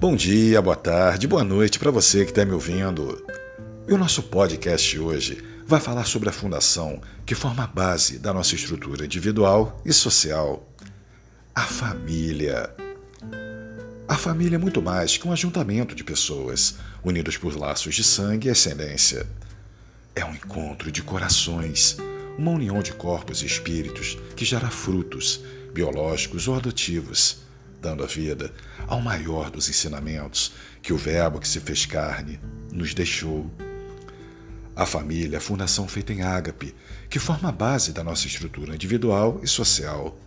Bom dia, boa tarde, boa noite para você que está me ouvindo. E o nosso podcast hoje vai falar sobre a fundação que forma a base da nossa estrutura individual e social: a família. A família é muito mais que um ajuntamento de pessoas unidas por laços de sangue e ascendência. É um encontro de corações, uma união de corpos e espíritos que gera frutos, biológicos ou adotivos dando a vida ao maior dos ensinamentos que o Verbo que se fez carne nos deixou. A família, a fundação feita em ágape, que forma a base da nossa estrutura individual e social.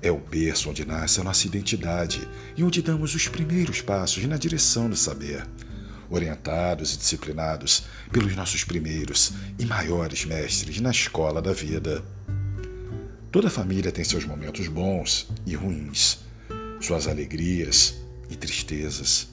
É o berço onde nasce a nossa identidade e onde damos os primeiros passos na direção do saber, orientados e disciplinados pelos nossos primeiros e maiores mestres na escola da vida. Toda família tem seus momentos bons e ruins suas alegrias e tristezas.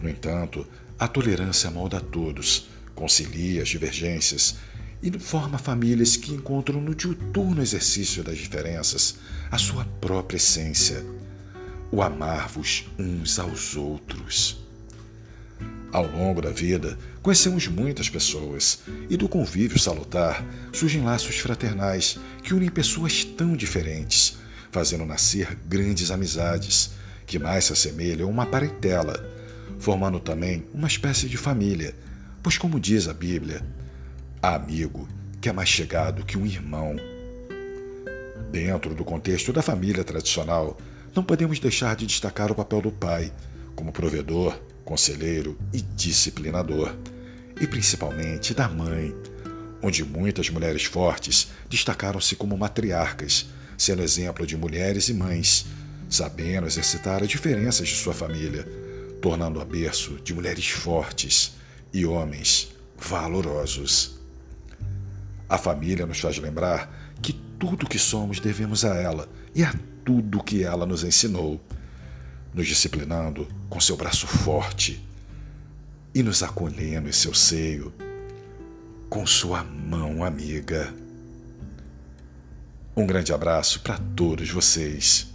No entanto, a tolerância molda a todos, concilia as divergências e forma famílias que encontram no diuturno exercício das diferenças a sua própria essência, o amar-vos uns aos outros. Ao longo da vida, conhecemos muitas pessoas e do convívio salutar surgem laços fraternais que unem pessoas tão diferentes, fazendo nascer grandes amizades, que mais se assemelham a uma parentela, formando também uma espécie de família, pois, como diz a Bíblia, há amigo que é mais chegado que um irmão. Dentro do contexto da família tradicional, não podemos deixar de destacar o papel do pai, como provedor, conselheiro e disciplinador, e principalmente da mãe, onde muitas mulheres fortes destacaram-se como matriarcas, sendo exemplo de mulheres e mães, sabendo exercitar as diferenças de sua família, tornando-a berço de mulheres fortes e homens valorosos. A família nos faz lembrar que tudo o que somos devemos a ela e a tudo que ela nos ensinou, nos disciplinando com seu braço forte e nos acolhendo em seu seio com sua mão amiga. Um grande abraço para todos vocês.